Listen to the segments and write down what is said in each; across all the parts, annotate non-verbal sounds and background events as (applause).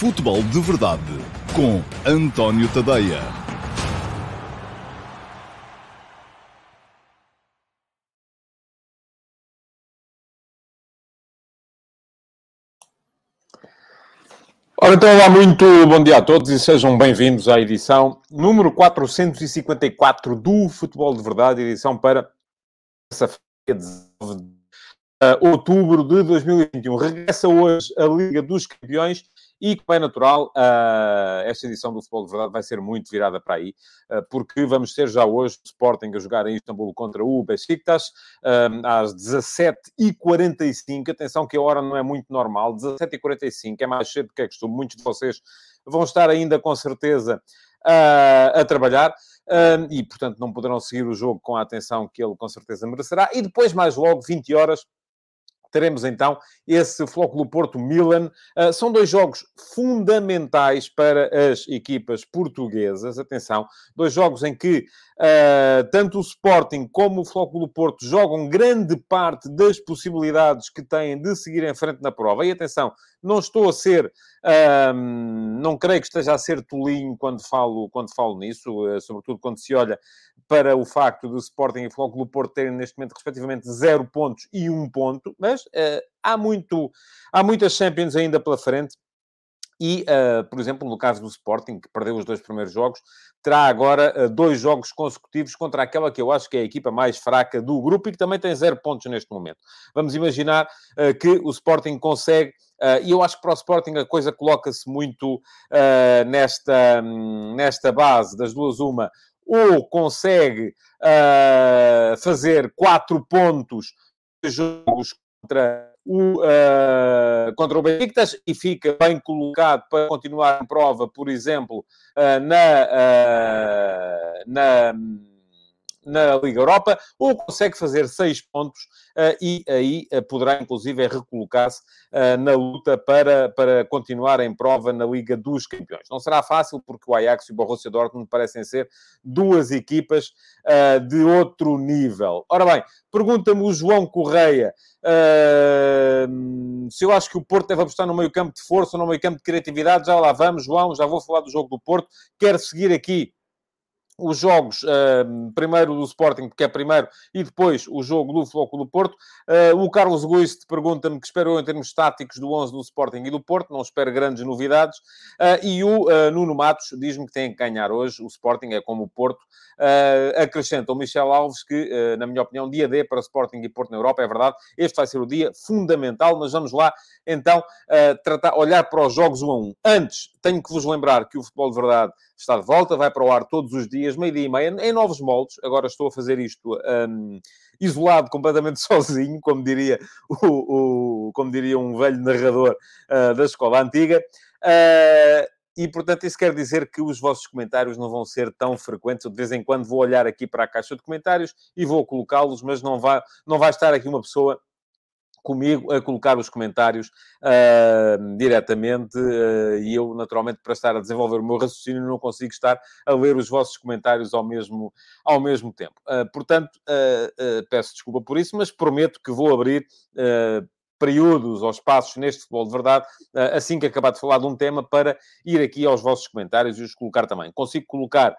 Futebol de Verdade com António Tadeia. Ora, então, olá, muito bom dia a todos e sejam bem-vindos à edição número 454 do Futebol de Verdade, edição para essa-feira, 19 de outubro de 2021. Regressa hoje a Liga dos Campeões e, como é natural, uh, esta edição do Futebol de Verdade vai ser muito virada para aí, uh, porque vamos ter já hoje o Sporting a jogar em Istambul contra o Besiktas, uh, às 17h45. Atenção que a hora não é muito normal, 17h45 é mais cedo do que é costume. Muitos de vocês vão estar ainda, com certeza, a trabalhar e, portanto, não poderão seguir o jogo com a atenção que ele com certeza merecerá. E depois, mais logo, 20 horas, teremos então esse Flóculo Porto-Milan. Uh, são dois jogos fundamentais para as equipas portuguesas. Atenção, dois jogos em que uh, tanto o Sporting como o Flóculo Porto jogam grande parte das possibilidades que têm de seguir em frente na prova. E atenção, não estou a ser, não creio que esteja a ser tolinho quando falo, quando falo nisso, uh, sobretudo quando se olha para o facto do Sporting e Flóculo Porto terem neste momento respectivamente zero pontos e um ponto, mas uh, há, muito, há muitas Champions ainda pela frente. E, uh, por exemplo, no caso do Sporting, que perdeu os dois primeiros jogos, terá agora uh, dois jogos consecutivos contra aquela que eu acho que é a equipa mais fraca do grupo e que também tem zero pontos neste momento. Vamos imaginar uh, que o Sporting consegue, e eu acho que para o Sporting a coisa coloca-se muito nesta, um, nesta base das duas uma, ou consegue fazer quatro pontos jogos contra o, uh, contra o e fica bem colocado para continuar em prova, por exemplo, uh, na, uh, na na Liga Europa, ou consegue fazer seis pontos uh, e aí uh, poderá, inclusive, recolocar-se uh, na luta para, para continuar em prova na Liga dos Campeões. Não será fácil, porque o Ajax e o Borussia Dortmund parecem ser duas equipas de outro nível. Ora bem, pergunta-me o João Correia se eu acho que o Porto deve apostar no meio campo de força no meio campo de criatividade. Já lá vamos, João, já vou falar do jogo do Porto. Quero seguir aqui os jogos, uh, primeiro do Sporting, porque é primeiro, e depois o jogo do Floco do Porto. Uh, o Carlos Guiste pergunta-me que espero eu em termos táticos do 11 do Sporting e do Porto, não espero grandes novidades. Uh, e o Nuno Matos diz-me que tem que ganhar hoje, o Sporting é como o Porto. acrescenta o Michel Alves que, na minha opinião, dia D para Sporting e Porto na Europa, é verdade, este vai ser o dia fundamental, mas vamos lá então tratar, olhar para os jogos 1 a 1. Antes, tenho que vos lembrar que o Futebol de Verdade está de volta, vai para o ar todos os dias, meio-dia e meia, em novos moldes. Agora estou a fazer isto um, isolado, completamente (laughs) sozinho, como diria, o, o como diria um velho narrador uh, da escola antiga. Uh, e, portanto, isso quer dizer que os vossos comentários não vão ser tão frequentes. Eu, de vez em quando, vou olhar aqui para a caixa de comentários e vou colocá-los, mas não vai, não vai estar aqui uma pessoa comigo a colocar os comentários uh, diretamente uh, e eu, naturalmente, para estar a desenvolver o meu raciocínio, não consigo estar a ler os vossos comentários ao mesmo, ao mesmo tempo. Uh, portanto, peço desculpa por isso, mas prometo que vou abrir períodos ou espaços neste futebol de verdade, assim que acabar de falar de um tema, para ir aqui aos vossos comentários e os colocar também. Consigo colocar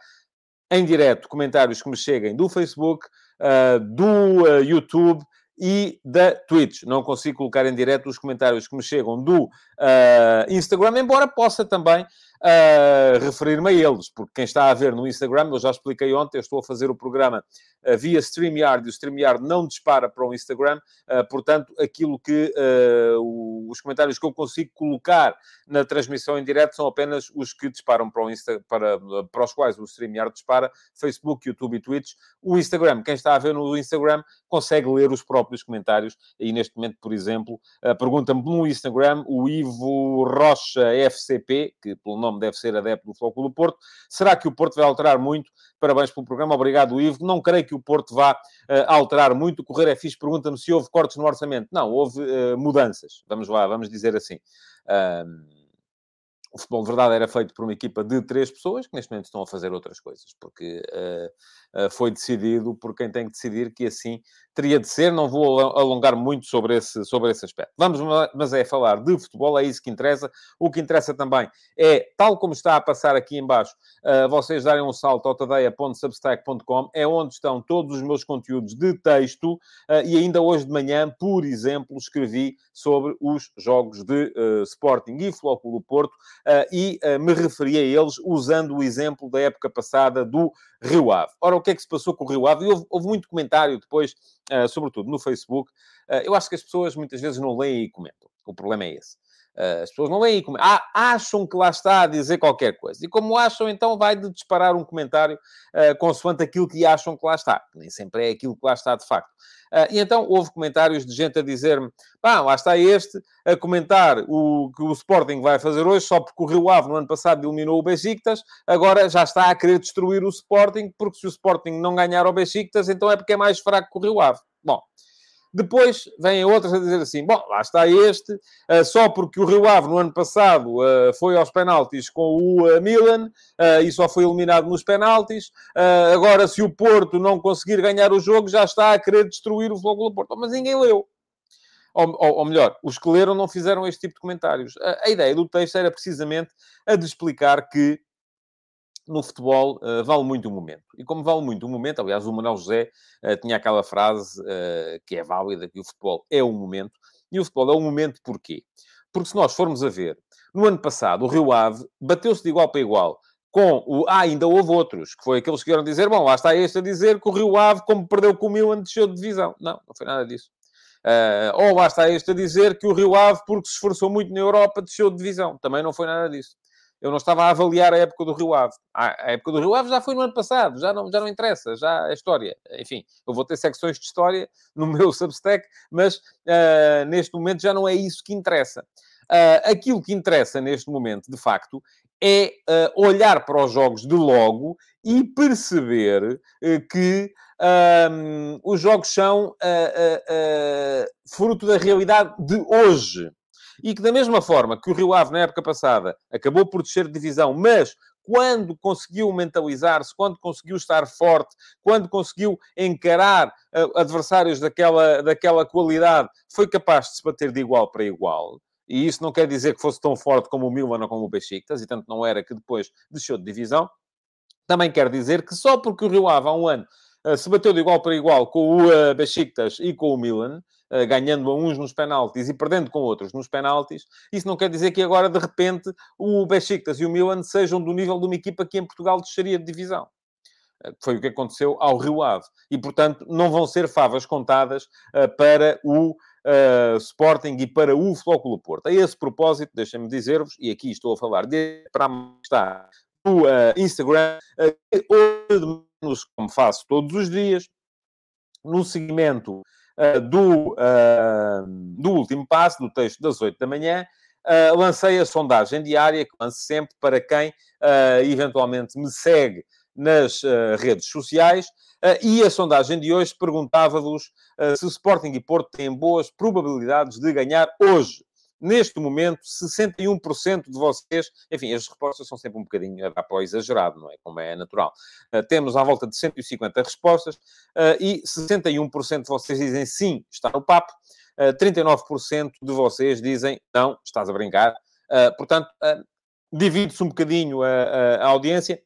em direto comentários que me cheguem do Facebook, do YouTube, e da Twitch. Não consigo colocar em direto os comentários que me chegam do uh, Instagram, embora possa também uh, referir-me a eles, porque quem está a ver no Instagram, eu já expliquei ontem, eu estou a fazer o programa uh, via StreamYard e o StreamYard não dispara para o Instagram, uh, portanto, aquilo que o, os comentários que eu consigo colocar na transmissão em direto são apenas os que disparam para, o Insta, para, para os quais o StreamYard dispara, Facebook, YouTube e Twitch. O Instagram, quem está a ver no Instagram, consegue ler os próprios comentários, e neste momento, por exemplo, pergunta-me no Instagram o Ivo Rocha FCP, que pelo nome deve ser adepto do Flóculo do Porto. Será que o Porto vai alterar muito? Parabéns pelo programa, obrigado, Ivo. Não creio que o Porto vá uh, alterar muito. O Correr é fixe, pergunta-me se houve cortes no orçamento. Não, houve uh, mudanças. Vamos lá, vamos dizer assim. Uh, o futebol de verdade era feito por uma equipa de três pessoas que neste momento estão a fazer outras coisas, porque uh, uh, foi decidido por quem tem que decidir que assim teria de ser. Não vou alongar muito sobre esse, sobre esse aspecto. Vamos, mas é falar de futebol, é isso que interessa. O que interessa também é, tal como está a passar aqui embaixo, uh, vocês darem um salto ao tadeia.substack.com, é onde estão todos os meus conteúdos de texto, e ainda hoje de manhã, por exemplo, escrevi sobre os jogos de Sporting e Flóculo Porto, e uh, me referi a eles usando o exemplo da época passada do Rio Ave. Ora, o que é que se passou com o Rio Ave? E houve, houve muito comentário depois, uh, sobretudo no Facebook. eu acho que as pessoas muitas vezes não leem e comentam. O problema é esse. As pessoas não leem e comentam. Ah, acham que lá está a dizer qualquer coisa. E como acham, então vai de disparar um comentário consoante aquilo que acham que lá está. Nem sempre é aquilo que lá está de facto. Uh, e então houve comentários de gente a dizer-me: pá, lá está este a comentar o que o Sporting vai fazer hoje, só porque o Rio Ave no ano passado eliminou o Besiktas, agora já está a querer destruir o Sporting, porque se o Sporting não ganhar o Besiktas, então é porque é mais fraco que o Rio Ave. Bom, depois vêm outras a dizer assim: bom, lá está este, uh, só porque o Rio Ave no ano passado uh, foi aos penaltis com o uh, Milan e só foi eliminado nos penaltis. agora, se o Porto não conseguir ganhar o jogo, já está a querer destruir o Fogo do Porto. Mas ninguém leu. Ou, ou, ou, melhor, os que leram não fizeram este tipo de comentários. A, a ideia do texto era precisamente a de explicar que no futebol uh, vale muito o momento. E como vale muito o momento, aliás, o Manuel José uh, tinha aquela frase uh, que é válida, que o futebol é o momento. E o futebol é o momento porquê? Porque se nós formos a ver, no ano passado, o Rio Ave bateu-se de igual para igual com o... Ah, ainda houve outros, que foi aqueles que vieram dizer, bom, lá está este a dizer que o Rio Ave, como perdeu com o Milan, desceu de divisão. Não, não foi nada disso. Ou lá está este a dizer que o Rio Ave, porque se esforçou muito na Europa, desceu de divisão. Também não foi nada disso eu não estava a avaliar a época do Rio Ave. A época do Rio Ave já foi no ano passado, já não, já não interessa, já é história. Enfim, eu vou ter secções de história (laughs) no meu Substack, mas uh, neste momento já não é isso que interessa. Uh, aquilo que interessa neste momento, de facto, é uh, olhar para os jogos de logo e perceber que os jogos são fruto da realidade de hoje e que, da mesma forma que o Rio Ave, na época passada, acabou por descer de divisão, mas quando conseguiu mentalizar-se, quando conseguiu estar forte, quando conseguiu encarar uh, adversários daquela, daquela qualidade, foi capaz de se bater de igual para igual. E isso não quer dizer que fosse tão forte como o Milan ou como o Besiktas, e tanto não era que depois deixou de divisão. Também quer dizer que só porque o Rio Ave, há um ano, uh, se bateu de igual para igual com o uh, Besiktas e com o Milan, eh, ganhando a uns nos penaltis e perdendo com outros nos penaltis, isso não quer dizer que agora, de repente, o Besiktas e o Milan sejam do nível de uma equipa que em Portugal desceria de divisão. Eh, foi o que aconteceu ao Rio Ave. E, portanto, não vão ser favas contadas uh, para o uh, Sporting e para o Flóculo Porto. A esse propósito, deixem-me dizer-vos, e aqui estou a falar de, para estar no uh, Instagram, hoje, como faço todos os dias, no seguimento uh, do, uh, do último passo, do texto das 8 da manhã, uh, lancei a sondagem diária, que lanço sempre para quem eventualmente me segue nas redes sociais, e a sondagem de hoje perguntava-vos se Sporting e Porto têm boas probabilidades de ganhar hoje neste momento, 61% de vocês, enfim, as respostas são sempre um bocadinho a dar para o exagerado, não é? Como é natural. Uh, temos à volta de 150 respostas uh, e 61% de vocês dizem sim, está no papo. Uh, 39% de vocês dizem não, estás a brincar. Portanto, divide-se um bocadinho a, a, a audiência.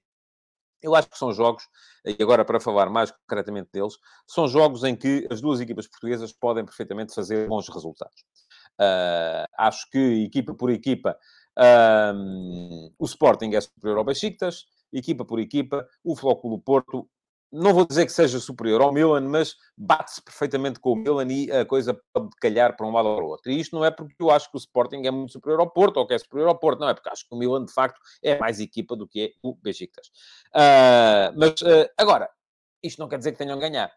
Eu acho que são jogos, e agora para falar mais concretamente deles, são jogos em que as duas equipas portuguesas podem perfeitamente fazer bons resultados. Uh, acho que, equipa por equipa, um, o Sporting é superior ao Besiktas, equipa por equipa, o Flóculo Porto, não vou dizer que seja superior ao Milan, mas bate-se perfeitamente com o Milan e a coisa pode calhar para um lado ou para o outro. E isto não é porque eu acho que o Sporting é muito superior ao Porto ou que é superior ao Porto, não, é porque acho que o Milan, de facto, é mais equipa do que é o Besiktas. Uh, mas, uh, agora, isto não quer dizer que tenham ganhar.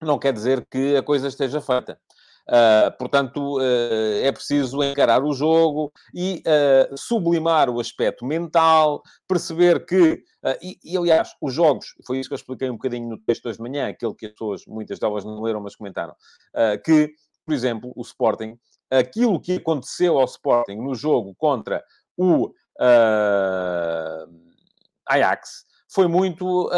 Não quer dizer que a coisa esteja feita. Uh, portanto, uh, é preciso encarar o jogo e uh, sublimar o aspecto mental, perceber que, e, e, aliás, os jogos, foi isso que eu expliquei um bocadinho no texto hoje de manhã, aquele que as pessoas, muitas delas não leram, mas comentaram, que, por exemplo, o Sporting, aquilo que aconteceu ao Sporting no jogo contra o Ajax foi muito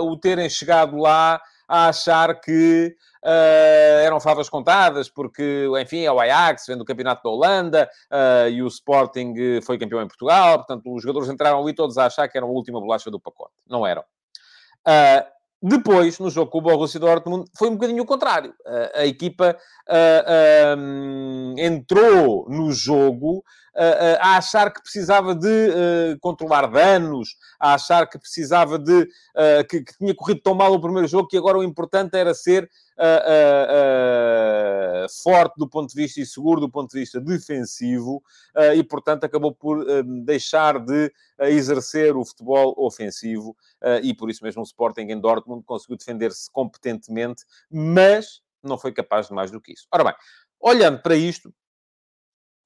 o terem chegado lá a achar que uh, eram favas contadas, porque, enfim, é o Ajax, vem do campeonato da Holanda, uh, e o Sporting foi campeão em Portugal, portanto, os jogadores entraram ali todos a achar que eram a última bolacha do pacote. Não eram. Uh, depois, no jogo com o Borussia Dortmund, foi um bocadinho o contrário. A equipa uh, um, entrou no jogo a achar que precisava de controlar danos, a achar que precisava de... Que, que, tinha corrido tão mal o primeiro jogo que agora o importante era ser uh, forte do ponto de vista e seguro do ponto de vista defensivo e, portanto, acabou por deixar de exercer o futebol ofensivo e, por isso mesmo, o Sporting em Dortmund conseguiu defender-se competentemente, mas não foi capaz de mais do que isso. Ora bem, olhando para isto,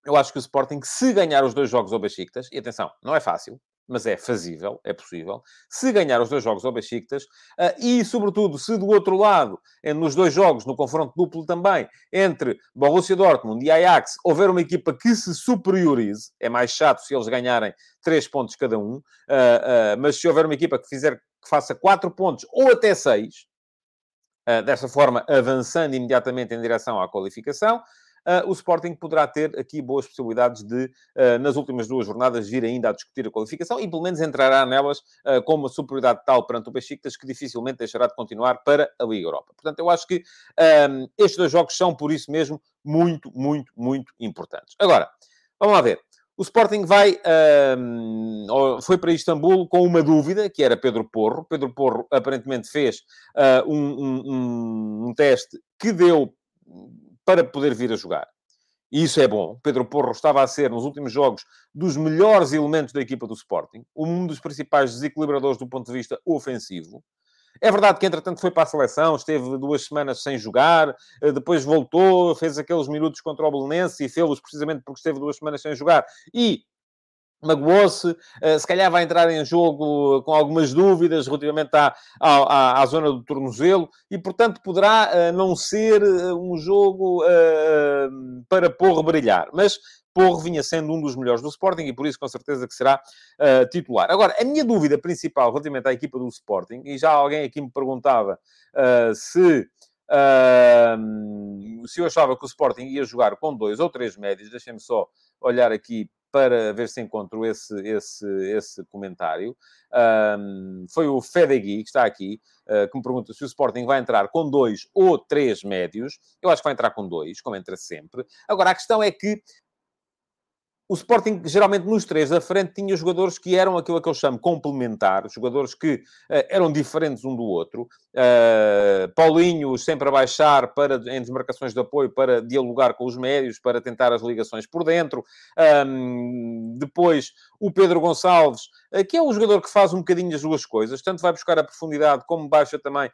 eu acho que o Sporting, se ganhar os dois jogos ao Besiktas, e atenção, não é fácil, mas é fazível, é possível, se ganhar os dois jogos ao Besiktas, uh, e, sobretudo, se do outro lado, nos dois jogos, no confronto duplo também, entre Borussia Dortmund e Ajax, houver uma equipa que se superiorize, é mais chato se eles ganharem três pontos cada um, uh, uh, mas se houver uma equipa que, fizer, que faça quatro pontos ou até seis, dessa forma avançando imediatamente em direção à qualificação, o Sporting poderá ter aqui boas possibilidades de, uh, nas últimas duas jornadas, vir ainda a discutir a qualificação e pelo menos entrará nelas uh, com uma superioridade tal perante o Besiktas que dificilmente deixará de continuar para a Liga Europa. Portanto, eu acho que estes dois jogos são, por isso mesmo, muito, muito, muito importantes. Agora, vamos lá ver. O Sporting vai, um, foi para Istambul com uma dúvida, que era Pedro Porro. Pedro Porro aparentemente fez uh, um, um, um, teste que deu para poder vir a jogar. E isso é bom. Pedro Porro estava a ser, nos últimos jogos, dos melhores elementos da equipa do Sporting, um dos principais desequilibradores do ponto de vista ofensivo. É verdade que, entretanto, foi para a seleção, esteve duas semanas sem jogar, eh, depois voltou, fez aqueles minutos contra o Belenense e fez-los precisamente porque esteve duas semanas sem jogar. E magoou-se, uh, se calhar vai entrar em jogo com algumas dúvidas relativamente à, à, à zona do tornozelo e, portanto, poderá uh, não ser uh, um jogo para Porro brilhar. Mas Porro vinha sendo um dos melhores do Sporting e por isso com certeza que será titular. Agora, a minha dúvida principal relativamente à equipa do Sporting, e já alguém aqui me perguntava se... se eu achava que o Sporting ia jogar com dois ou três médios, deixem-me só olhar aqui para ver se encontro esse, esse, esse comentário. Um, foi o Fedegui, que está aqui, uh, que me pergunta se o Sporting vai entrar com dois ou três médios. Eu acho que vai entrar com dois, como entra sempre. Agora, a questão é que o Sporting, geralmente, nos três da frente, tinha jogadores que eram aquilo que eu chamo complementar, jogadores que uh, eram diferentes um do outro. Uh, Paulinho sempre a baixar para, em desmarcações de apoio para dialogar com os médios, para tentar as ligações por dentro. Um, depois, o Pedro Gonçalves, uh, que é um jogador que faz um bocadinho as duas coisas, tanto vai buscar a profundidade como baixa também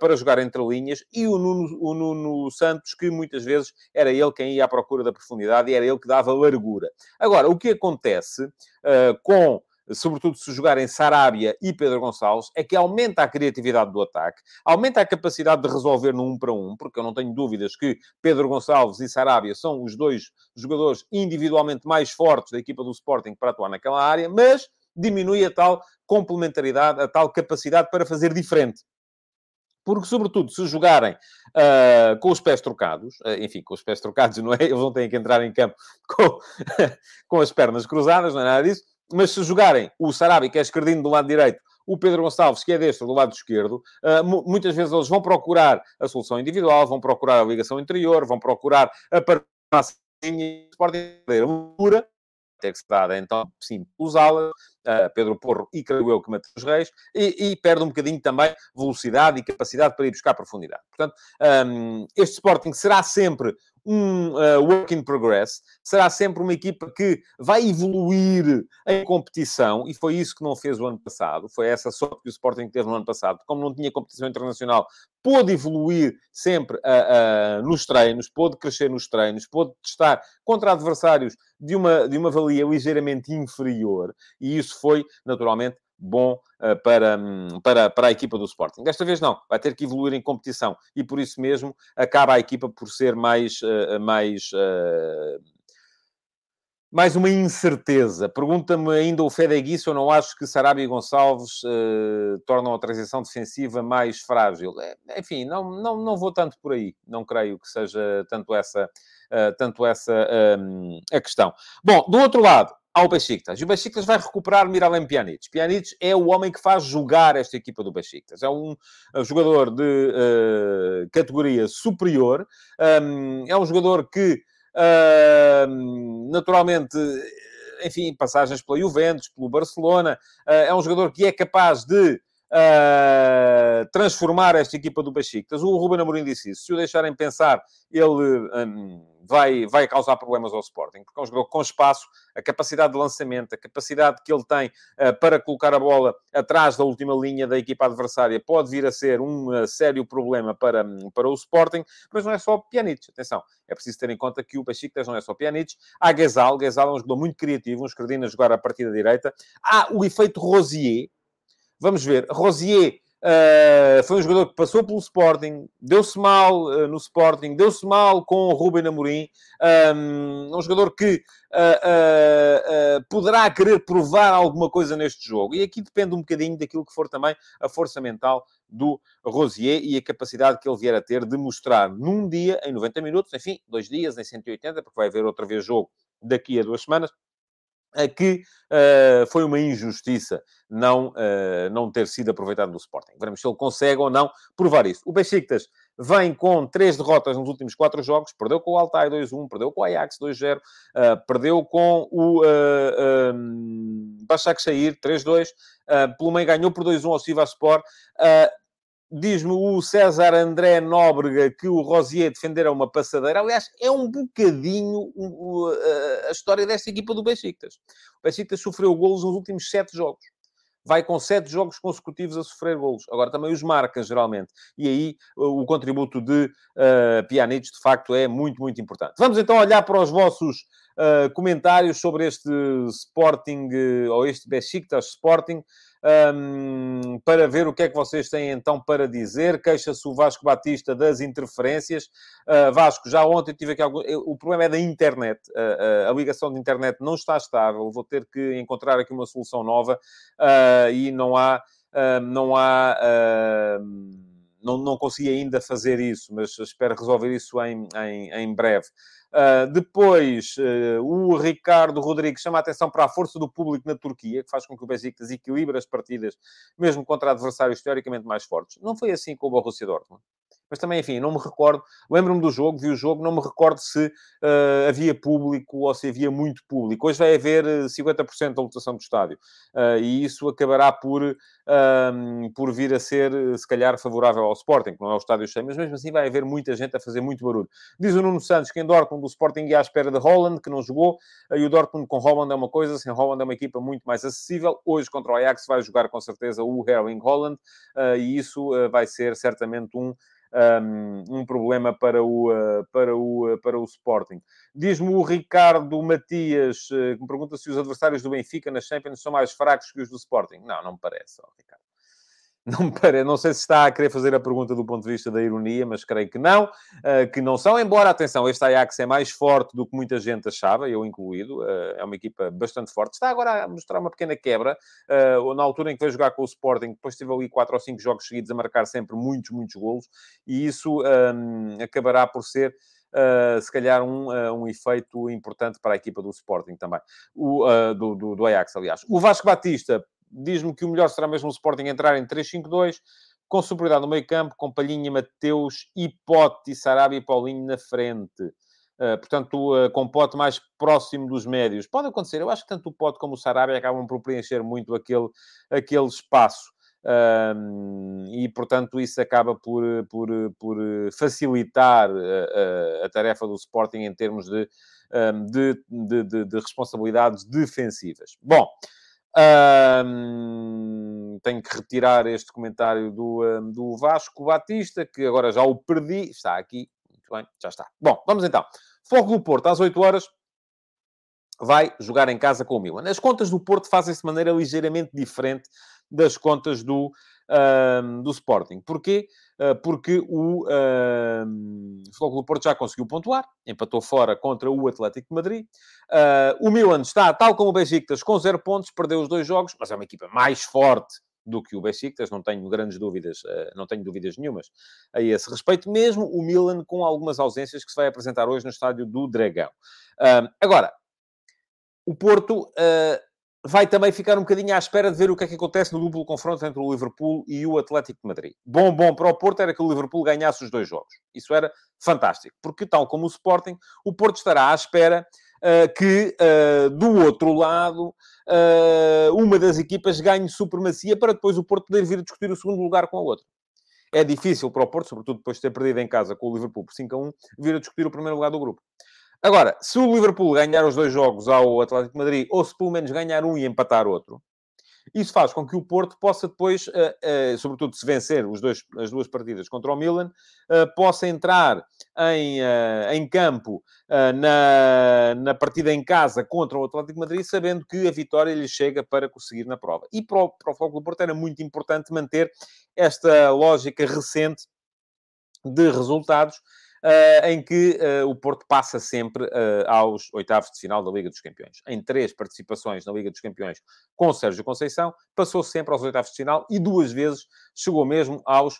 para jogar entre linhas. E o Nuno, o Nuno Santos, que muitas vezes era ele quem ia à procura da profundidade e era ele que dava largura. Agora, o que acontece uh, com sobretudo se jogarem Sarabia e Pedro Gonçalves, é que aumenta a criatividade do ataque, aumenta a capacidade de resolver no um para um, porque eu não tenho dúvidas que Pedro Gonçalves e Sarabia são os dois jogadores individualmente mais fortes da equipa do Sporting para atuar naquela área, mas diminui a tal complementaridade, a tal capacidade para fazer diferente. Porque, sobretudo, se jogarem uh, com os pés trocados, uh, enfim, com os pés trocados, (laughs) não é? Eles não têm que entrar em campo com, (laughs) com as pernas cruzadas, não é nada disso. Mas se jogarem o Sarabi, que é esquerdino do lado direito, o Pedro Gonçalves, que é destro do lado esquerdo, uh, muitas vezes eles vão procurar a solução individual, vão procurar a ligação interior, vão procurar a parceria, uma ter que se dar então, sim, usá-la, uh, Pedro Porro e creio eu que Mateus Reis, e, e, perde um bocadinho também velocidade e capacidade para ir buscar profundidade. Portanto, um, este Sporting será sempre um uh, work in progress, será sempre uma equipa que vai evoluir em competição, e foi isso que não fez o ano passado, foi essa sorte que o Sporting teve no ano passado, como não tinha competição internacional, pôde evoluir sempre uh, uh, nos treinos, pôde crescer nos treinos, pôde testar contra adversários de uma, de uma valia ligeiramente inferior, e isso foi, naturalmente, bom uh, para, um, para, para a equipa do Sporting. Desta vez não, vai ter que evoluir em competição e por isso mesmo acaba a equipa por ser mais, uh, mais uh, mais uma incerteza. Pergunta-me ainda o Fedegui se eu não acho que Sarabia e Gonçalves uh, tornam a transição defensiva mais frágil. É, enfim, não, não, não vou tanto por aí. Não creio que seja tanto essa, uh, tanto essa um, a questão. Bom, do outro lado, ao Besiktas. E o Besiktas vai recuperar Miralem Pjanic. Pjanic é o homem que faz jogar esta equipa do Besiktas. É um, um jogador de uh, categoria superior. Um, é um jogador que Uh, naturalmente, enfim, passagens pela Juventus, pelo Barcelona. Uh, é um jogador que é capaz de uh, transformar esta equipa do Besiktas. O Ruben Amorim disse isso. Se o deixarem pensar, ele um, vai, vai causar problemas ao Sporting, porque é um jogador com espaço, a capacidade de lançamento, a capacidade que ele tem uh, para colocar a bola atrás da última linha da equipa adversária pode vir a ser um uh, sério problema para, para o Sporting, mas não é só Pjanic, atenção, é preciso ter em conta que o Besiktas não é só Pjanic, há Gezal, Gezal é um jogador muito criativo, um escardino a jogar a partir da direita, há o efeito Rosier, vamos ver, Rosier Uh, foi um jogador que passou pelo Sporting, deu-se mal uh, no Sporting, deu-se mal com o Ruben Amorim. Um, é um jogador que uh, poderá querer provar alguma coisa neste jogo. E aqui depende um bocadinho daquilo que for também a força mental do Rosier e a capacidade que ele vier a ter de mostrar num dia, em 90 minutos, enfim, dois dias, em 180, porque vai haver outra vez jogo daqui a duas semanas que uh, foi uma injustiça não, uh, não ter sido aproveitado do Sporting. Veremos se ele consegue ou não provar isso. O Besiktas vem com três derrotas nos últimos quatro jogos. Perdeu com o Altai 2-1, perdeu com o Ajax 2-0, uh, eh, perdeu com o uh, um, Başakşehir 3-2, uh, pelo meio ganhou por 2-1 ao Sivasspor. Uh, Diz-me o César André Nóbrega que o Rosier defender uma passadeira. Aliás, é um bocadinho a história desta equipa do Besiktas. O Besiktas sofreu golos nos últimos sete jogos. Vai com sete jogos consecutivos a sofrer golos. Agora também os marca, geralmente. E aí o contributo de uh, Pjanic, de facto, é muito, muito importante. Vamos então olhar para os vossos uh, comentários sobre este Sporting, uh, ou este Besiktas Sporting um, para ver o que é que vocês têm então para dizer. Queixa-se o Vasco Batista das interferências. Uh, Vasco, já ontem tive aqui algum... O problema é da internet. Uh, uh, a ligação de internet não está estável. Vou ter que encontrar aqui uma solução nova e não há... não há não, não consegui ainda fazer isso, mas espero resolver isso em, em, em breve. Uh, depois, uh, o Ricardo Rodrigues chama a atenção para a força do público na Turquia, que faz com que o Besiktas equilibre as partidas, mesmo contra adversários teoricamente mais fortes. Não foi assim com o Borussia Dortmund. Mas também, enfim, não me recordo. Lembro-me do jogo, vi o jogo, não me recordo se uh, havia público ou se havia muito público. Hoje vai haver 50% eh, da lotação do estádio. Uh, e isso acabará por, uh, por vir a ser, se calhar, favorável ao Sporting, que não é o estádio cheio, mas mesmo assim vai haver muita gente a fazer muito barulho. Diz o Nuno Santos que em Dortmund o Sporting ia à espera de Holland, que não jogou, e o Dortmund com Holland é uma coisa, sem Holland é uma equipa muito mais acessível. Hoje, contra o Ajax, vai jogar com certeza o Erling Holland, e isso vai ser certamente um um, um problema para o, uh, para, o, uh, para o Sporting. Diz-me o Ricardo Matias, uh, que me pergunta se os adversários do Benfica nas Champions são mais fracos que os do Sporting. Não, não me parece, oh, Ricardo. Não, para, não sei se está a querer fazer a pergunta do ponto de vista da ironia, mas creio que não, uh, que não são. Embora, atenção, este Ajax é mais forte do que muita gente achava, eu incluído. Uh, é uma equipa bastante forte. Está agora a mostrar uma pequena quebra. Uh, na altura em que veio jogar com o Sporting, depois teve ali 4 ou 5 jogos seguidos a marcar sempre muitos, muitos golos. E isso um, acabará por ser... Uh, se calhar um, uh, um efeito importante para a equipa do Sporting também, o, uh, do, do, do, Ajax, aliás. O Vasco Batista diz-me que o melhor será mesmo o Sporting entrar em 3-5-2, com superioridade no meio campo, com Palhinha, Mateus, Hipote, Sarabia e Paulinho na frente. Uh, portanto, uh, com Pote mais próximo dos médios. Pode acontecer. Eu acho que tanto o Pote como o Sarabia acabam por preencher muito aquele, aquele espaço. Uh, e, portanto, isso acaba por, por, por facilitar a tarefa do Sporting em termos de, de, de, de responsabilidades defensivas. Bom, um, tenho que retirar este comentário do, um, do Vasco Batista, que agora já o perdi. Está aqui. Muito bem, já está. Bom, vamos então. Fogo do Porto, às 8 horas. vai jogar em casa com o Milan. As contas do Porto fazem-se de maneira ligeiramente diferente das contas do, do Sporting. Porquê? Uh, porque o uh, Futebol do Porto já conseguiu pontuar, empatou fora contra o Atlético de Madrid. Uh, o Milan está, tal como o Besiktas, com zero pontos, perdeu os dois jogos, mas é uma equipa mais forte do que o Besiktas, não tenho grandes dúvidas, não tenho dúvidas nenhumas a esse respeito, mesmo o Milan com algumas ausências que se vai apresentar hoje no estádio do Dragão. agora, o Porto vai também ficar um bocadinho à espera de ver o que é que acontece no duplo confronto entre o Liverpool e o Atlético de Madrid. Bom, bom para o Porto era que o Liverpool ganhasse os dois jogos. Isso era fantástico, porque tal como o Sporting, o Porto estará à espera uh, que uh, do outro lado uma das equipas ganhe supremacia para depois o Porto poder vir discutir o segundo lugar com a outra. É difícil para o Porto, sobretudo depois de ter perdido em casa com o Liverpool por 5 a 1, vir a discutir o primeiro lugar do grupo. Agora, se o Liverpool ganhar os dois jogos ao Atlético de Madrid, ou se pelo menos ganhar um e empatar outro, isso faz com que o Porto possa depois, uh, uh, sobretudo se vencer os dois, as duas partidas contra o Milan, uh, possa entrar em, em campo na, na partida em casa contra o Atlético Madrid, sabendo que a vitória lhe chega para conseguir na prova. E para o, para o Foco do Porto era muito importante manter esta lógica recente de resultados em que uh, o Porto passa sempre uh, aos oitavos de final da Liga dos Campeões. Em três participações na Liga dos Campeões com Sérgio Conceição, passou sempre aos oitavos de final e duas vezes chegou mesmo aos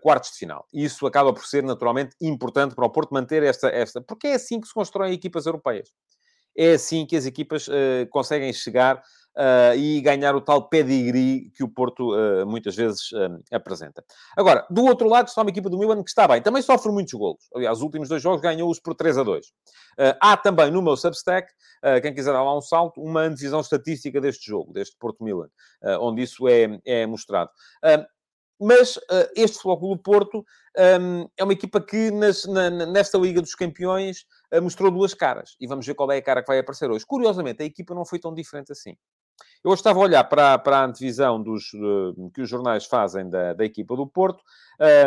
quartos de final. Isso acaba por ser, naturalmente, importante para o Porto manter esta, esta... Porque é assim que se constroem equipas europeias. É assim que as equipas conseguem chegar uh, e ganhar o tal pedigree que o Porto uh, muitas vezes uh, apresenta. Agora, do outro lado está uma equipa do Milan que está bem, também sofre muitos golos. Aliás, os últimos dois jogos ganhou-os por 3 a 2. há também no meu Substack, quem quiser dar lá um salto, uma antevisão estatística deste jogo, deste Porto-Milan, onde isso é, é mostrado. Mas uh, este do Porto um, é uma equipa que nas, na, nesta Liga dos Campeões uh, mostrou duas caras. E vamos ver qual é a cara que vai aparecer hoje. Curiosamente, a equipa não foi tão diferente assim. Eu estava a olhar para, para a antevisão dos, que os jornais fazem da, da equipa do Porto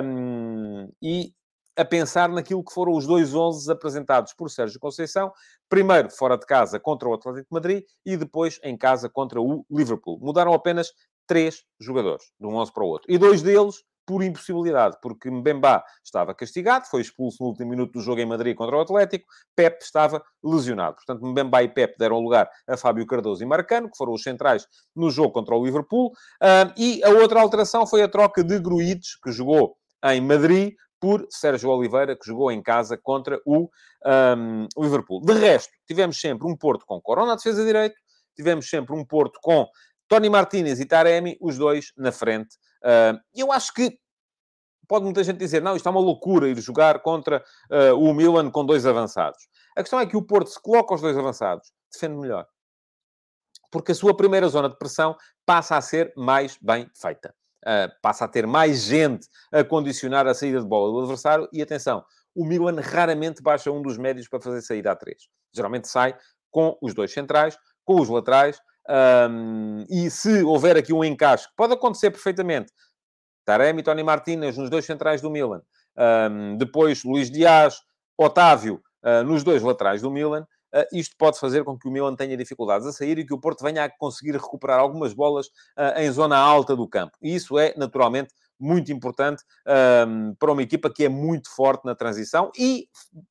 um, e a pensar naquilo que foram os dois 11 apresentados por Sérgio Conceição, primeiro fora de casa contra o Atlético de Madrid e depois em casa contra o Liverpool. Mudaram apenas três jogadores, de um 11 para o outro. E dois deles por impossibilidade, porque Mbemba estava castigado, foi expulso no último minuto do jogo em Madrid contra o Atlético, Pep estava lesionado. Portanto, Mbemba e Pep deram lugar a Fábio Cardoso e Marcano, que foram os centrais no jogo contra o Liverpool. e a outra alteração foi a troca de Gruites, que jogou em Madrid, por Sérgio Oliveira, que jogou em casa contra o um, Liverpool. De resto, tivemos sempre um Porto com Corona, defesa de direito, tivemos sempre um Porto com Tony Martinez e Taremi, os dois na frente. Uh, eu acho que pode muita gente dizer, não, isto é uma loucura ir jogar contra uh, o Milan com dois avançados. A questão é que o Porto se coloca os dois avançados, defende melhor. Porque a sua primeira zona de pressão passa a ser mais bem feita. Uh, passa a ter mais gente a condicionar a saída de bola do adversário. E atenção, o Milan raramente baixa um dos médios para fazer saída a três. Geralmente sai com os dois centrais, com os laterais, um, e se houver aqui um encaixe, pode acontecer perfeitamente, Taremi e Tony Martínez nos dois centrais do Milan, um, depois Luís Dias, Otávio uh, nos dois laterais do Milan, uh, isto pode fazer com que o Milan tenha dificuldades a sair e que o Porto venha a conseguir recuperar algumas bolas uh, em zona alta do campo. E isso é, naturalmente, muito importante um, para uma equipa que é muito forte na transição e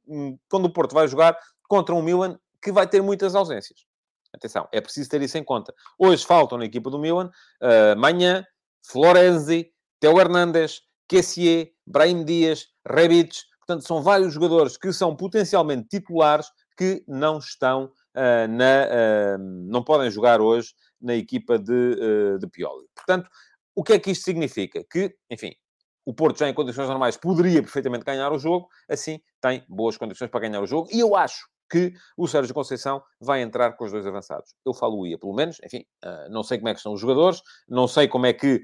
um, quando o Porto vai jogar contra um Milan que vai ter muitas ausências. Atenção, é preciso ter isso em conta. Hoje faltam na equipa do Milan, uh, Manhã, Florenzi, Teo Hernandes, Kessier, Brahim Dias, Rebic. Portanto, são vários jogadores que são potencialmente titulares que não estão uh, na... Uh, não podem jogar hoje na equipa de, de Pioli. Portanto, o que é que isto significa? Que, enfim, o Porto já em condições normais poderia perfeitamente ganhar o jogo, assim tem boas condições para ganhar o jogo. E eu acho que o Sérgio Conceição vai entrar com os dois avançados. Eu falo-ia, pelo menos, enfim, uh, não sei como é que são os jogadores, não sei como é que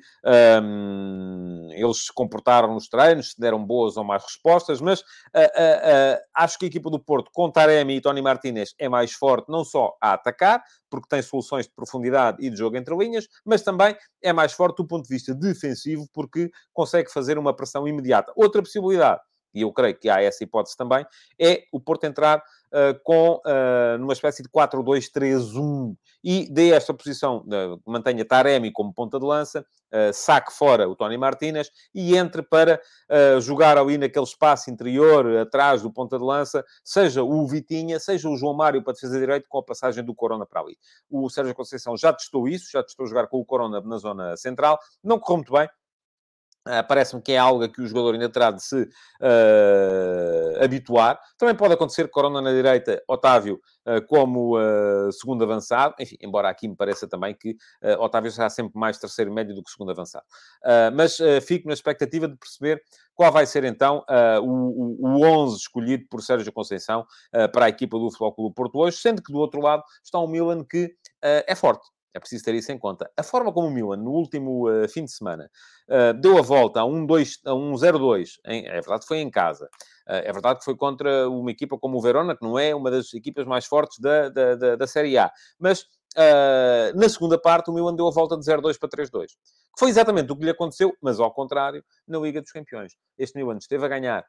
um, eles se comportaram nos treinos, se deram boas ou más respostas, mas uh, uh, acho que a equipa do Porto, com Taremi e Tony Martinez, é mais forte, não só a atacar, porque tem soluções de profundidade e de jogo entre linhas, mas também é mais forte do ponto de vista defensivo, porque consegue fazer uma pressão imediata. Outra possibilidade e eu creio que há essa hipótese também, é o Porto entrar uh, com, uh, numa espécie de 4-2-3-1 e dê esta posição, uh, mantenha Taremi como ponta de lança, saque fora o Tony Martínez e entre para jogar ali naquele espaço interior, atrás do ponta de lança, seja o Vitinha, seja o João Mário para defesa direito, com a passagem do Corona para ali. O Sérgio Conceição já testou isso, já testou jogar com o Corona na zona central, não correu muito bem, Uh, Parece-me que é algo a que o jogador ainda terá de se uh, habituar. Também pode acontecer Corona na direita, Otávio uh, como segundo avançado. Enfim, embora aqui me pareça também que Otávio será sempre mais terceiro médio do que segundo avançado. mas fico na expectativa de perceber qual vai ser então o, o, o 11 escolhido por Sérgio Conceição para a equipa do Futebol Clube Porto hoje, sendo que do outro lado está um Milan que é forte é preciso ter isso em conta. A forma como o Milan, no último uh, fim de semana, uh, deu a volta a um, 2, a um 0-2, é verdade que foi em casa, uh, é verdade que foi contra uma equipa como o Verona, que não é uma das equipas mais fortes da, da, da, da Série A. Mas na segunda parte, o Milan deu a volta de 0-2 para 3-2. Que foi exatamente o que lhe aconteceu, mas ao contrário, na Liga dos Campeões. Este Milan esteve a ganhar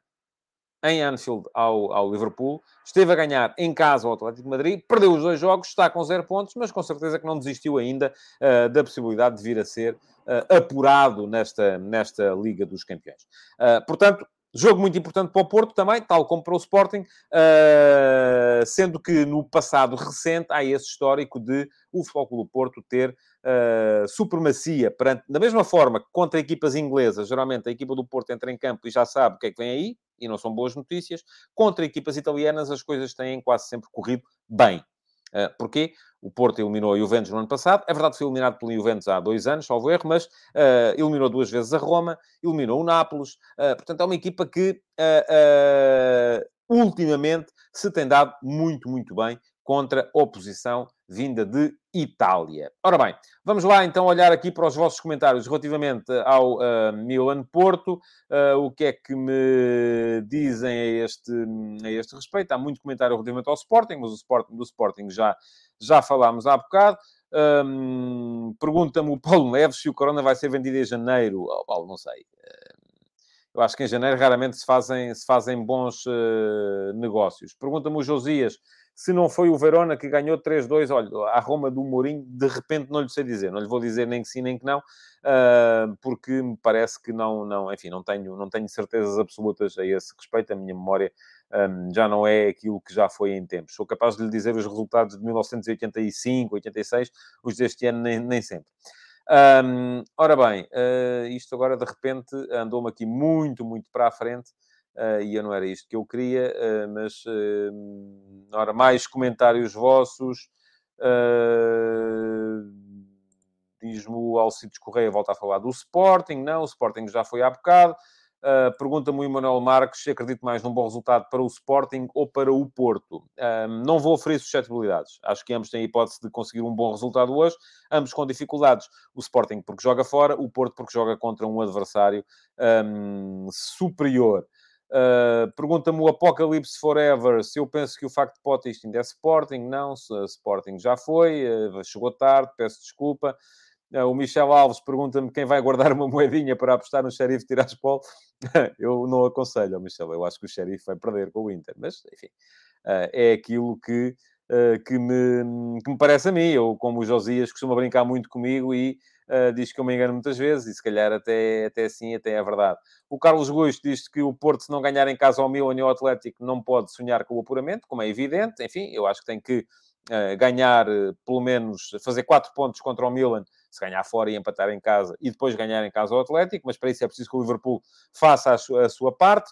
em Anfield ao, ao, Liverpool, esteve a ganhar em casa ao Atlético de Madrid, perdeu os dois jogos, está com zero pontos, mas com certeza que não desistiu ainda uh, da possibilidade de vir a ser uh, apurado nesta, nesta Liga dos Campeões. Uh, portanto, Jogo muito importante para o Porto também, tal como para o Sporting, uh, sendo que no passado recente há esse histórico de o Futebol Clube Porto ter uh, supremacia perante, da mesma forma que contra equipas inglesas, geralmente a equipa do Porto entra em campo e já sabe o que é que vem aí, e não são boas notícias, contra equipas italianas as coisas têm quase sempre corrido bem. Uh, porquê? O Porto eliminou a Juventus no ano passado. É verdade que foi eliminado pelo Juventus há dois anos, salvo erro, mas uh, eliminou duas vezes a Roma, eliminou o Nápoles. Uh, portanto, é uma equipa que ultimamente se tem dado muito, muito bem contra oposição vinda de Itália. Ora bem, vamos lá então olhar aqui para os vossos comentários relativamente ao uh, Milan-Porto. Uh, o que é que me dizem a este, a este respeito? Há muito comentário relativamente ao Sporting, mas o Sporting, do Sporting já, já falámos há bocado. Um, Pergunta-me o Paulo Neves se o Corona vai ser vendido em janeiro. Oh, Paulo, não sei. Eu acho que em janeiro raramente se fazem, se fazem bons uh, negócios. Pergunta-me o Josias se não foi o Verona que ganhou 3-2, olha, a Roma do Mourinho, de repente não lhe sei dizer, não lhe vou dizer nem que sim nem que não, uh, porque me parece que não, não, enfim, não tenho, não tenho certezas absolutas a esse respeito, a minha memória um, já não é aquilo que já foi em tempos. Sou capaz de lhe dizer os resultados de 1985, 86, os deste ano nem, nem sempre. Um, ora bem, isto agora de repente andou-me aqui muito, muito para a frente. Uh, e eu não era isto que eu queria, uh, mas uh, ora, mais comentários vossos. Diz-me o Alcides Correia, volta a falar do Sporting. Não, o Sporting já foi há bocado. Uh, Pergunta-me o Emanuel Marques se acredito mais num bom resultado para o Sporting ou para o Porto. Uh, não vou oferecer suscetibilidades. Acho que ambos têm a hipótese de conseguir um bom resultado hoje, ambos com dificuldades. O Sporting porque joga fora, o Porto porque joga contra um adversário um, superior. Uh, Pergunta-me o Apocalipse Forever se eu penso que o facto de Potter isto ainda é Sporting. Não, Sporting já foi, uh, chegou tarde, peço desculpa. Uh, o Michel Alves pergunta-me quem vai guardar (laughs) uma moedinha para apostar no Sheriff Tiraspol. (laughs) eu não aconselho, Michel. Eu acho que o Sheriff vai perder com o Inter. Mas, enfim, é aquilo que, que, me, que me parece a mim. Eu, como o Josias, costuma brincar muito comigo e uh, diz que eu me engano muitas vezes, e se calhar até, até assim até é verdade. O Carlos Gusto diz que o Porto, se não ganhar em casa ao Milan e ao Atlético, não pode sonhar com o apuramento, como é evidente. Enfim, eu acho que tem que uh, ganhar, uh, pelo menos, fazer quatro pontos contra o Milan, se ganhar fora e empatar em casa, e depois ganhar em casa ao Atlético, mas para isso é preciso que o Liverpool faça a sua, a sua parte.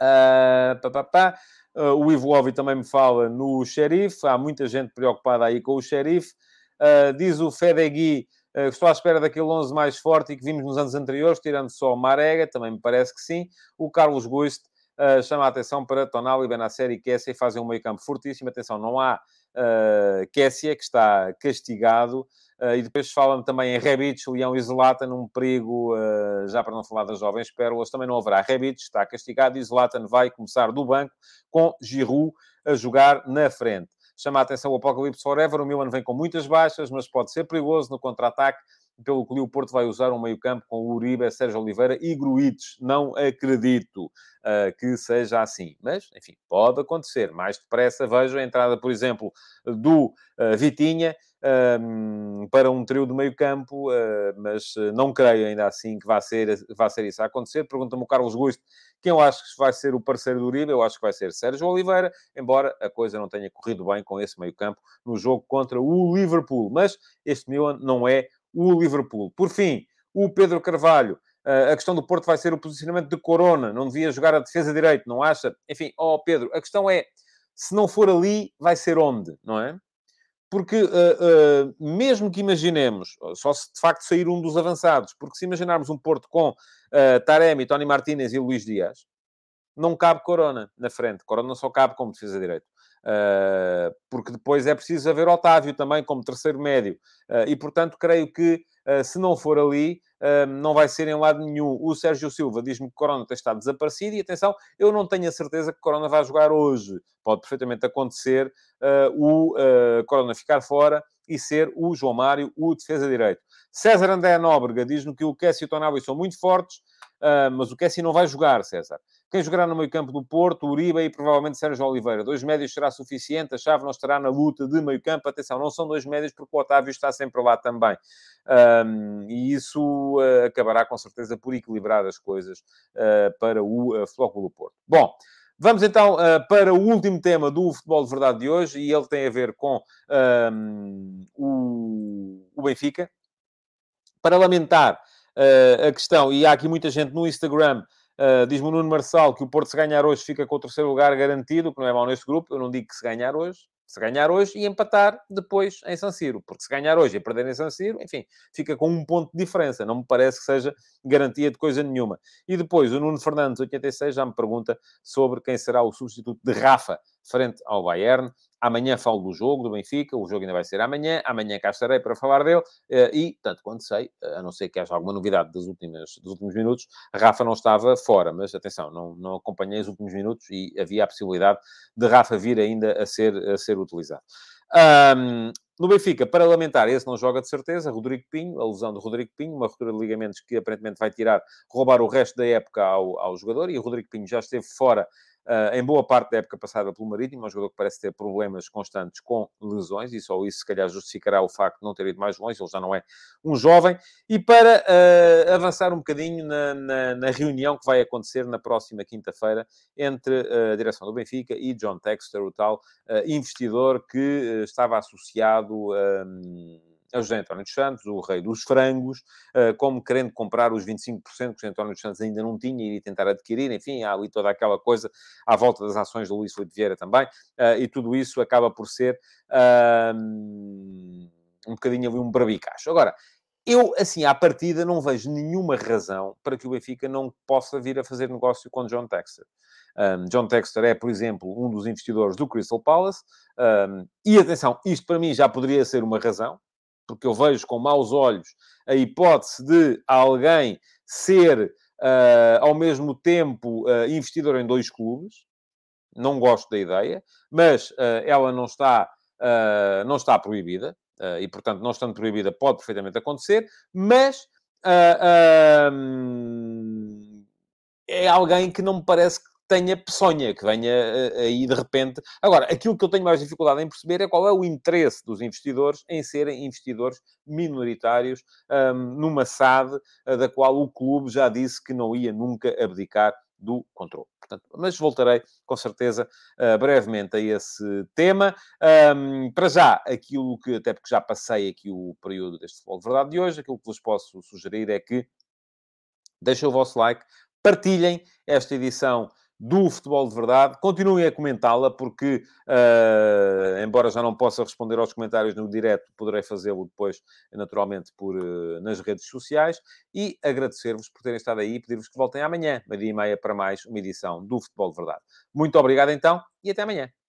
Uh, pá, pá, pá. Uh, o Ivo Ovi também me fala no xerife. Há muita gente preocupada aí com o xerife. Uh, diz o Fedegui Uh, estou à espera daquele 11 mais forte e que vimos nos anos anteriores, tirando só o Marega, também me parece que sim. O Carlos Guiste uh, chama a atenção para Tonali, Benacer e Kessia e fazem um meio campo fortíssimo. Atenção, não há uh, Kessia, que está castigado. Uh, e depois falam também em Rebic, Leão e Zlatan, num perigo, uh, já para não falar das jovens pérolas, também não haverá. Rebic está castigado e Zlatan vai começar do banco com Giroud a jogar na frente chama a atenção o Apocalipse Forever. O Milan vem com muitas baixas, mas pode ser perigoso no contra-ataque. Pelo que o Porto vai usar um meio-campo com Uribe, Sérgio Oliveira e Gruites. Não acredito uh, que seja assim. Mas, enfim, pode acontecer. Mais depressa vejo a entrada, por exemplo, do uh, Vitinha para um trio de meio campo, uh, mas não creio ainda assim que vá ser, vá ser isso a acontecer. Pergunta-me o Carlos Gusto quem eu acho que vai ser o parceiro do Uribe, eu acho que vai ser Sérgio Oliveira, embora a coisa não tenha corrido bem com esse meio campo no jogo contra o Liverpool. Mas este Milan não é o Liverpool. Por fim, o Pedro Carvalho. Uh, a questão do Porto vai ser o posicionamento de Corona. Não devia jogar a defesa direito, não acha? Enfim, ó oh Pedro, a questão é, se não for ali, vai ser onde, não é? Porque, uh, uh, mesmo que imaginemos, só se de facto sair um dos avançados, porque se imaginarmos um Porto com Taremi, Tony Martínez e Luís Dias, não cabe Corona na frente. Corona só cabe como defesa direito. Uh, porque depois é preciso haver Otávio também como terceiro médio. Uh, e, portanto, creio que, uh, se não for ali, não vai ser em lado nenhum. O Sérgio Silva diz-me que Corona tem estado desaparecido. E, atenção, eu não tenho a certeza que Corona vai jogar hoje. Pode perfeitamente acontecer o Corona ficar fora e ser o João Mário o defesa direito. César André Nóbrega diz-me que o Kessie e o Tonawi são muito fortes, mas o Kessie não vai jogar, César. Quem jogará no meio campo do Porto, Uribe e provavelmente Sérgio Oliveira. Dois médios será suficiente, a chave não estará na luta de meio campo. Atenção, não são dois médios porque o Otávio está sempre lá também. Um, e isso uh, acabará com certeza por equilibrar as coisas uh, para o uh, Flóculo Porto. Bom, Vamos então uh, para o último tema do futebol de verdade de hoje e ele tem a ver com um, o, o, Benfica. Para lamentar uh, a questão, e há aqui muita gente no Instagram Uh, Diz-me o Nuno Marçal que o Porto, se ganhar hoje, fica com o terceiro lugar garantido, que não é mau neste grupo. Eu não digo que se ganhar hoje, se ganhar hoje e empatar depois em San Siro. Porque se ganhar hoje e perder em San Siro, enfim, fica com um ponto de diferença. Não me parece que seja garantia de coisa nenhuma. E depois, o Nuno Fernandes, 86, já me pergunta sobre quem será o substituto de Rafa frente ao Bayern. Amanhã falo do jogo do Benfica, o jogo ainda vai ser amanhã. Amanhã cá estarei para falar dele. Eh, e, tanto quanto sei, eh, a não ser que haja alguma novidade dos últimos, dos últimos minutos, Rafa não estava fora. Mas atenção, não, não acompanhei os últimos minutos e havia a possibilidade de Rafa vir ainda a ser, a ser utilizado. Um, no Benfica, para lamentar, esse não joga de certeza, Rodrigo Pinho, a lesão do Rodrigo Pinho, uma ruptura de ligamentos que aparentemente vai tirar, roubar o resto da época ao, ao jogador, e o Rodrigo Pinho já esteve fora Uh, em boa parte da época passada pelo Marítimo, é um jogador que parece ter problemas constantes com lesões, e só isso, se calhar, justificará o facto de não ter ido mais longe, ele já não é um jovem. E para uh, avançar um bocadinho na, na, na, reunião que vai acontecer na próxima quinta-feira entre uh, a direção do Benfica e John Texter, o tal investidor que estava associado. É o José António dos Santos, o rei dos frangos, eh, como querendo comprar os 25% que José António dos Santos ainda não tinha e iria tentar adquirir. Enfim, há ali toda aquela coisa à volta das ações do Luís Felipe Vieira também. Eh, e tudo isso acaba por ser um bocadinho ali um barbicacho. Agora, eu, assim, à partida, não vejo nenhuma razão para que o Benfica não possa vir a fazer negócio com John Texter. Um, John Texter é, por exemplo, um dos investidores do Crystal Palace. Um, e atenção, isto para mim já poderia ser uma razão, porque eu vejo com maus olhos a hipótese de alguém ser, uh, ao mesmo tempo, uh, investidor em dois clubes. Não gosto da ideia, mas uh, ela não está, não está proibida. e, portanto, não estando proibida, pode perfeitamente acontecer. Mas é alguém que não me parece que tenha peçonha, que venha eh, aí de repente. Agora, aquilo que eu tenho mais dificuldade em perceber é qual é o interesse dos investidores em serem investidores minoritários um, numa SAD eh, da qual o clube já disse que não ia nunca abdicar do controle. Portanto, mas voltarei com certeza uh, brevemente a esse tema. Um, para já, aquilo que, até porque já passei aqui o período deste futebol de verdade de hoje, aquilo que vos posso sugerir é que deixem o vosso like, partilhem esta edição do Futebol de Verdade. Continuem a comentá-la, porque, uh, embora já não possa responder aos comentários no direto, poderei fazê-lo depois, naturalmente, por, uh, nas redes sociais. E agradecer-vos por terem estado aí e pedir-vos que voltem amanhã, meia-dia e meia, para mais uma edição do Futebol de Verdade. Muito obrigado, então, e até amanhã.